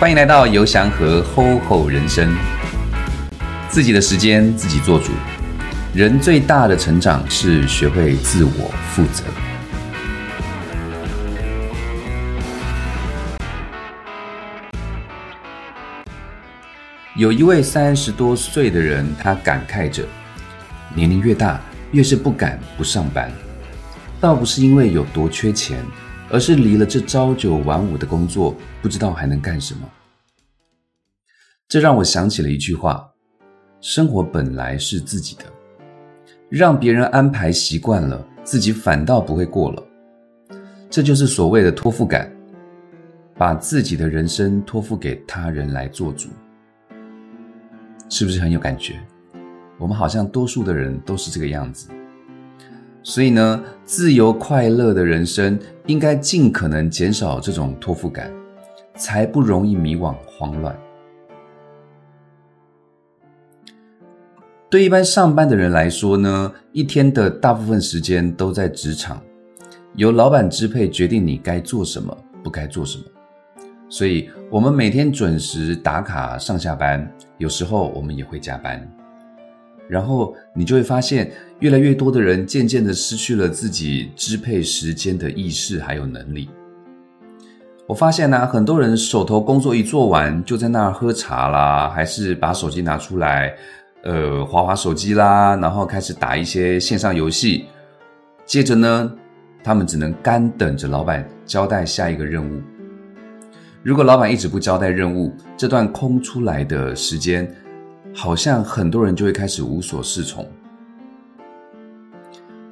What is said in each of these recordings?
欢迎来到游祥和 HOHO 人生，自己的时间自己做主。人最大的成长是学会自我负责。有一位三十多岁的人，他感慨着：年龄越大，越是不敢不上班。倒不是因为有多缺钱。而是离了这朝九晚五的工作，不知道还能干什么。这让我想起了一句话：生活本来是自己的，让别人安排习惯了，自己反倒不会过了。这就是所谓的托付感，把自己的人生托付给他人来做主，是不是很有感觉？我们好像多数的人都是这个样子。所以呢，自由快乐的人生应该尽可能减少这种托付感，才不容易迷惘慌乱。对一般上班的人来说呢，一天的大部分时间都在职场，由老板支配决定你该做什么，不该做什么。所以，我们每天准时打卡上下班，有时候我们也会加班。然后你就会发现，越来越多的人渐渐的失去了自己支配时间的意识还有能力。我发现呢，很多人手头工作一做完，就在那儿喝茶啦，还是把手机拿出来，呃，划划手机啦，然后开始打一些线上游戏。接着呢，他们只能干等着老板交代下一个任务。如果老板一直不交代任务，这段空出来的时间。好像很多人就会开始无所适从，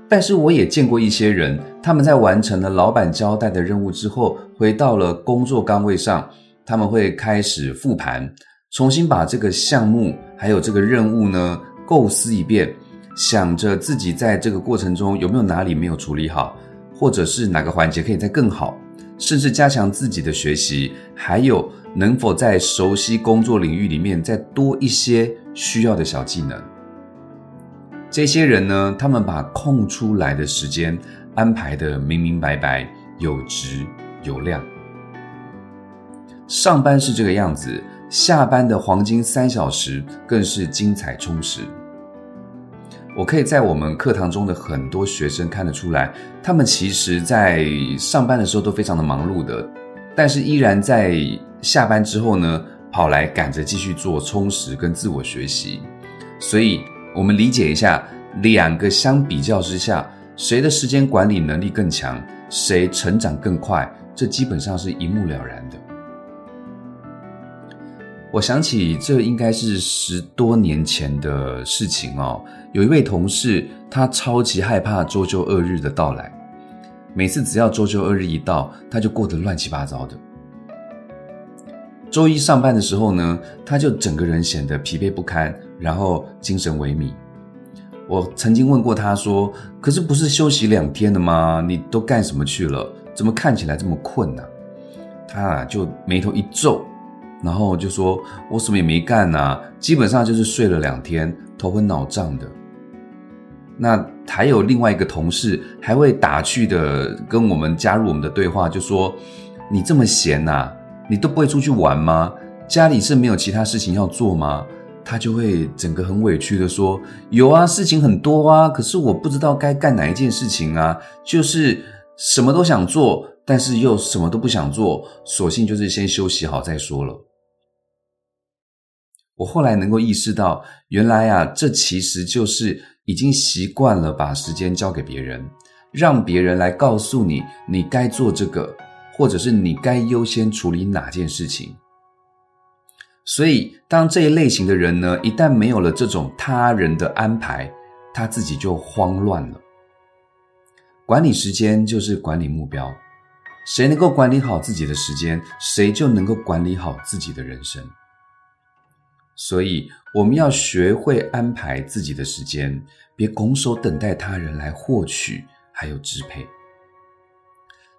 但是我也见过一些人，他们在完成了老板交代的任务之后，回到了工作岗位上，他们会开始复盘，重新把这个项目还有这个任务呢构思一遍，想着自己在这个过程中有没有哪里没有处理好，或者是哪个环节可以再更好，甚至加强自己的学习，还有。能否在熟悉工作领域里面再多一些需要的小技能？这些人呢，他们把空出来的时间安排的明明白白、有值有量。上班是这个样子，下班的黄金三小时更是精彩充实。我可以在我们课堂中的很多学生看得出来，他们其实在上班的时候都非常的忙碌的，但是依然在。下班之后呢，跑来赶着继续做充实跟自我学习，所以我们理解一下，两个相比较之下，谁的时间管理能力更强，谁成长更快，这基本上是一目了然的。我想起这应该是十多年前的事情哦，有一位同事，他超级害怕周休二日的到来，每次只要周休二日一到，他就过得乱七八糟的。周一上班的时候呢，他就整个人显得疲惫不堪，然后精神萎靡。我曾经问过他说：“可是不是休息两天了吗？你都干什么去了？怎么看起来这么困呢？”他啊就眉头一皱，然后就说：“我什么也没干呐，基本上就是睡了两天，头昏脑胀的。”那还有另外一个同事还会打趣的跟我们加入我们的对话，就说：“你这么闲呐？”你都不会出去玩吗？家里是没有其他事情要做吗？他就会整个很委屈的说：“有啊，事情很多啊，可是我不知道该干哪一件事情啊，就是什么都想做，但是又什么都不想做，索性就是先休息好再说了。”我后来能够意识到，原来啊，这其实就是已经习惯了把时间交给别人，让别人来告诉你你该做这个。或者是你该优先处理哪件事情？所以，当这一类型的人呢，一旦没有了这种他人的安排，他自己就慌乱了。管理时间就是管理目标，谁能够管理好自己的时间，谁就能够管理好自己的人生。所以，我们要学会安排自己的时间，别拱手等待他人来获取，还有支配。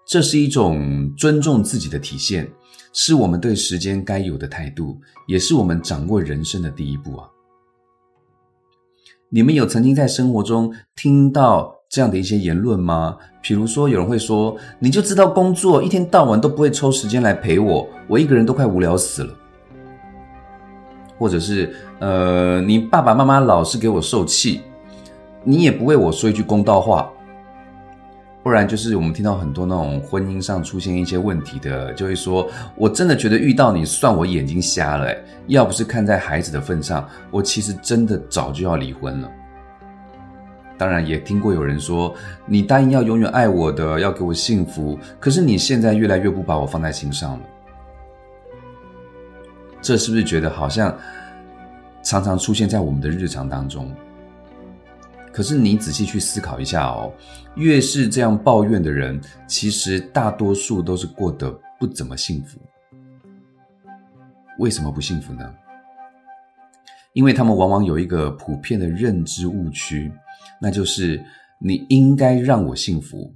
这是一种尊重自己的体现，是我们对时间该有的态度，也是我们掌握人生的第一步啊！你们有曾经在生活中听到这样的一些言论吗？比如说，有人会说：“你就知道工作，一天到晚都不会抽时间来陪我，我一个人都快无聊死了。”或者是呃，你爸爸妈妈老是给我受气，你也不为我说一句公道话。不然就是我们听到很多那种婚姻上出现一些问题的，就会说：“我真的觉得遇到你，算我眼睛瞎了。”要不是看在孩子的份上，我其实真的早就要离婚了。当然也听过有人说：“你答应要永远爱我的，要给我幸福，可是你现在越来越不把我放在心上了。”这是不是觉得好像常常出现在我们的日常当中？可是你仔细去思考一下哦，越是这样抱怨的人，其实大多数都是过得不怎么幸福。为什么不幸福呢？因为他们往往有一个普遍的认知误区，那就是你应该让我幸福，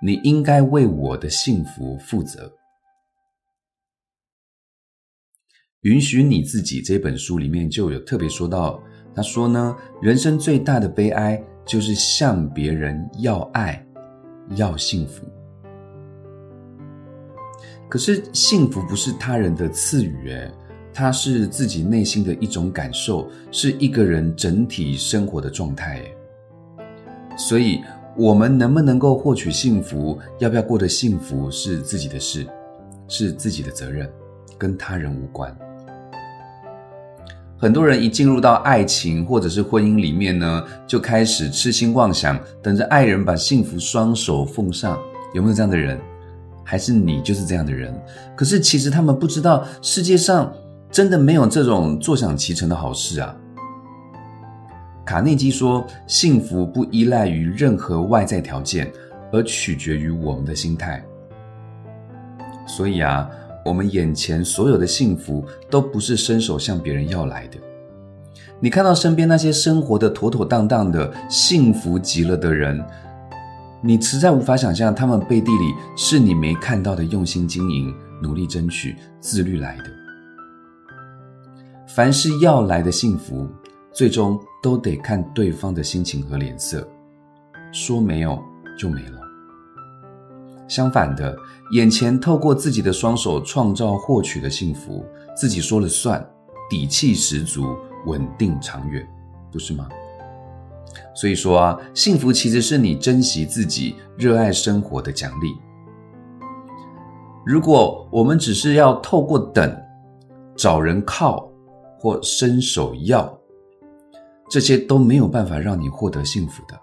你应该为我的幸福负责。允许你自己这本书里面就有特别说到，他说呢，人生最大的悲哀就是向别人要爱，要幸福。可是幸福不是他人的赐予，诶，它是自己内心的一种感受，是一个人整体生活的状态。所以，我们能不能够获取幸福，要不要过得幸福，是自己的事，是自己的责任，跟他人无关。很多人一进入到爱情或者是婚姻里面呢，就开始痴心妄想，等着爱人把幸福双手奉上。有没有这样的人？还是你就是这样的人？可是其实他们不知道，世界上真的没有这种坐享其成的好事啊。卡内基说：“幸福不依赖于任何外在条件，而取决于我们的心态。”所以啊。我们眼前所有的幸福都不是伸手向别人要来的。你看到身边那些生活的妥妥当当的、幸福极了的人，你实在无法想象他们背地里是你没看到的用心经营、努力争取、自律来的。凡是要来的幸福，最终都得看对方的心情和脸色，说没有就没了。相反的。眼前透过自己的双手创造获取的幸福，自己说了算，底气十足，稳定长远，不是吗？所以说啊，幸福其实是你珍惜自己、热爱生活的奖励。如果我们只是要透过等、找人靠或伸手要，这些都没有办法让你获得幸福的。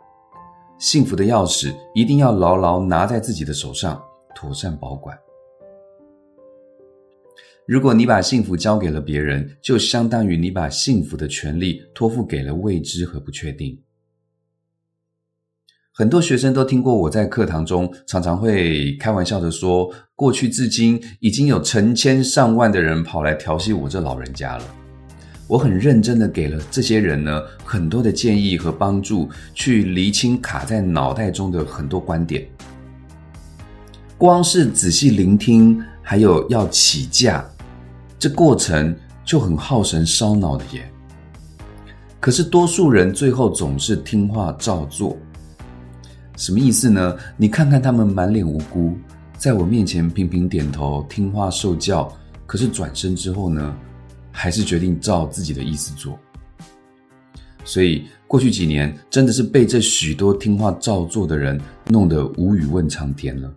幸福的钥匙一定要牢牢拿在自己的手上。妥善保管。如果你把幸福交给了别人，就相当于你把幸福的权利托付给了未知和不确定。很多学生都听过我在课堂中常常会开玩笑的说，过去至今已经有成千上万的人跑来调戏我这老人家了。我很认真的给了这些人呢很多的建议和帮助，去厘清卡在脑袋中的很多观点。光是仔细聆听，还有要起价，这过程就很耗神烧脑的耶。可是多数人最后总是听话照做，什么意思呢？你看看他们满脸无辜，在我面前频频点头听话受教，可是转身之后呢，还是决定照自己的意思做。所以过去几年真的是被这许多听话照做的人弄得无语问苍天了。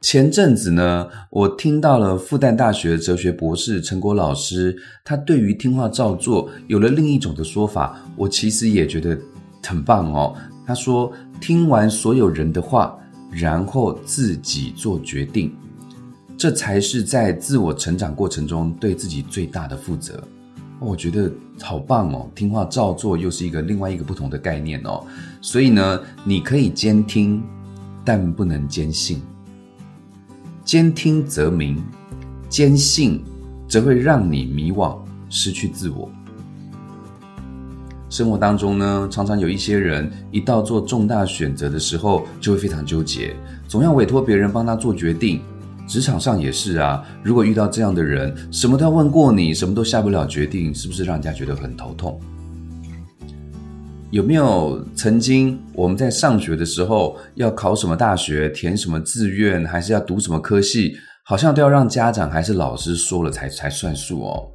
前阵子呢，我听到了复旦大学哲学博士陈国老师，他对于听话照做有了另一种的说法，我其实也觉得很棒哦。他说：“听完所有人的话，然后自己做决定，这才是在自我成长过程中对自己最大的负责。”我觉得好棒哦！听话照做又是一个另外一个不同的概念哦。所以呢，你可以兼听，但不能兼信。兼听则明，兼信则会让你迷惘，失去自我。生活当中呢，常常有一些人一到做重大选择的时候，就会非常纠结，总要委托别人帮他做决定。职场上也是啊，如果遇到这样的人，什么都要问过你，什么都下不了决定，是不是让人家觉得很头痛？有没有曾经我们在上学的时候要考什么大学、填什么志愿，还是要读什么科系，好像都要让家长还是老师说了才才算数哦？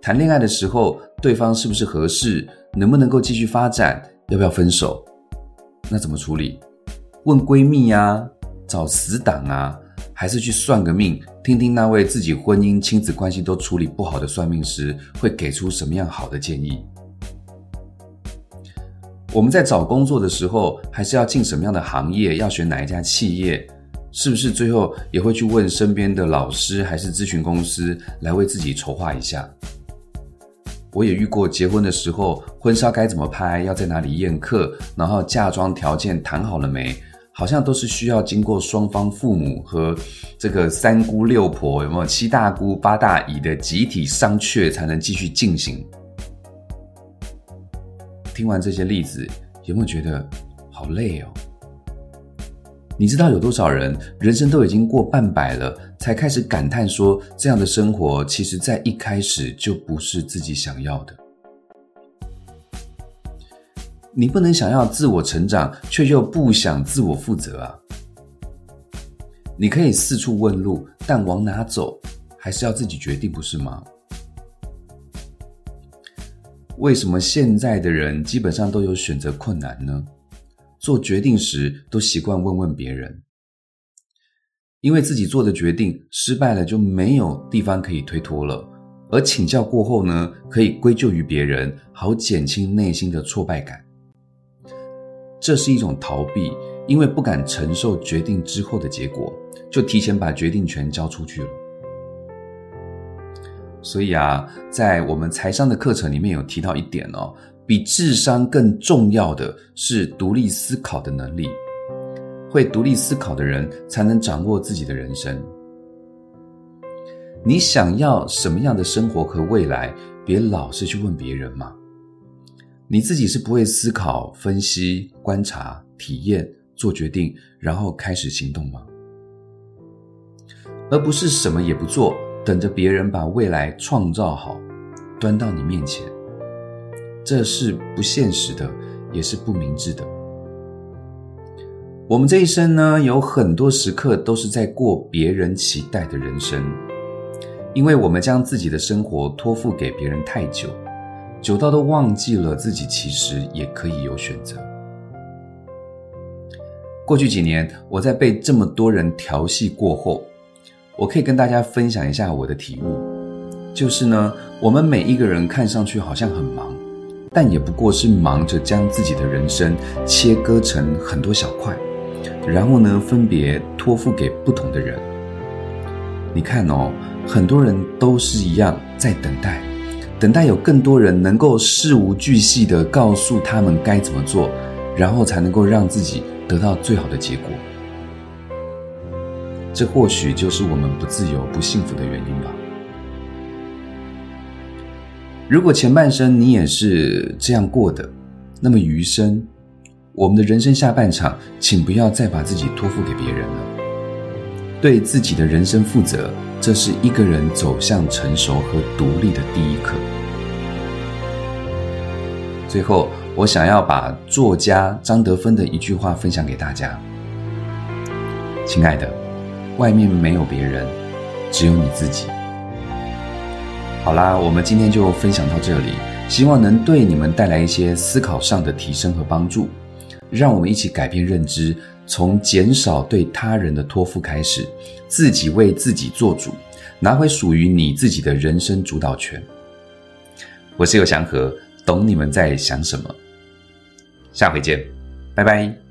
谈恋爱的时候，对方是不是合适，能不能够继续发展，要不要分手？那怎么处理？问闺蜜呀，找死党啊，还是去算个命，听听那位自己婚姻、亲子关系都处理不好的算命师会给出什么样好的建议？我们在找工作的时候，还是要进什么样的行业？要选哪一家企业？是不是最后也会去问身边的老师，还是咨询公司来为自己筹划一下？我也遇过结婚的时候，婚纱该怎么拍，要在哪里宴客，然后嫁妆条件谈好了没？好像都是需要经过双方父母和这个三姑六婆，有没有七大姑八大姨的集体商榷，才能继续进行。听完这些例子，有没有觉得好累哦？你知道有多少人人生都已经过半百了，才开始感叹说，这样的生活其实在一开始就不是自己想要的。你不能想要自我成长，却又不想自我负责啊！你可以四处问路，但往哪走，还是要自己决定，不是吗？为什么现在的人基本上都有选择困难呢？做决定时都习惯问问别人，因为自己做的决定失败了就没有地方可以推脱了，而请教过后呢，可以归咎于别人，好减轻内心的挫败感。这是一种逃避，因为不敢承受决定之后的结果，就提前把决定权交出去了。所以啊，在我们财商的课程里面有提到一点哦，比智商更重要的是独立思考的能力。会独立思考的人，才能掌握自己的人生。你想要什么样的生活和未来，别老是去问别人嘛。你自己是不会思考、分析、观察、体验、做决定，然后开始行动吗？而不是什么也不做。等着别人把未来创造好，端到你面前，这是不现实的，也是不明智的。我们这一生呢，有很多时刻都是在过别人期待的人生，因为我们将自己的生活托付给别人太久，久到都忘记了自己其实也可以有选择。过去几年，我在被这么多人调戏过后。我可以跟大家分享一下我的体悟，就是呢，我们每一个人看上去好像很忙，但也不过是忙着将自己的人生切割成很多小块，然后呢，分别托付给不同的人。你看哦，很多人都是一样在等待，等待有更多人能够事无巨细的告诉他们该怎么做，然后才能够让自己得到最好的结果。这或许就是我们不自由、不幸福的原因吧。如果前半生你也是这样过的，那么余生，我们的人生下半场，请不要再把自己托付给别人了。对自己的人生负责，这是一个人走向成熟和独立的第一课。最后，我想要把作家张德芬的一句话分享给大家：亲爱的。外面没有别人，只有你自己。好啦，我们今天就分享到这里，希望能对你们带来一些思考上的提升和帮助。让我们一起改变认知，从减少对他人的托付开始，自己为自己做主，拿回属于你自己的人生主导权。我是尤祥和，懂你们在想什么。下回见，拜拜。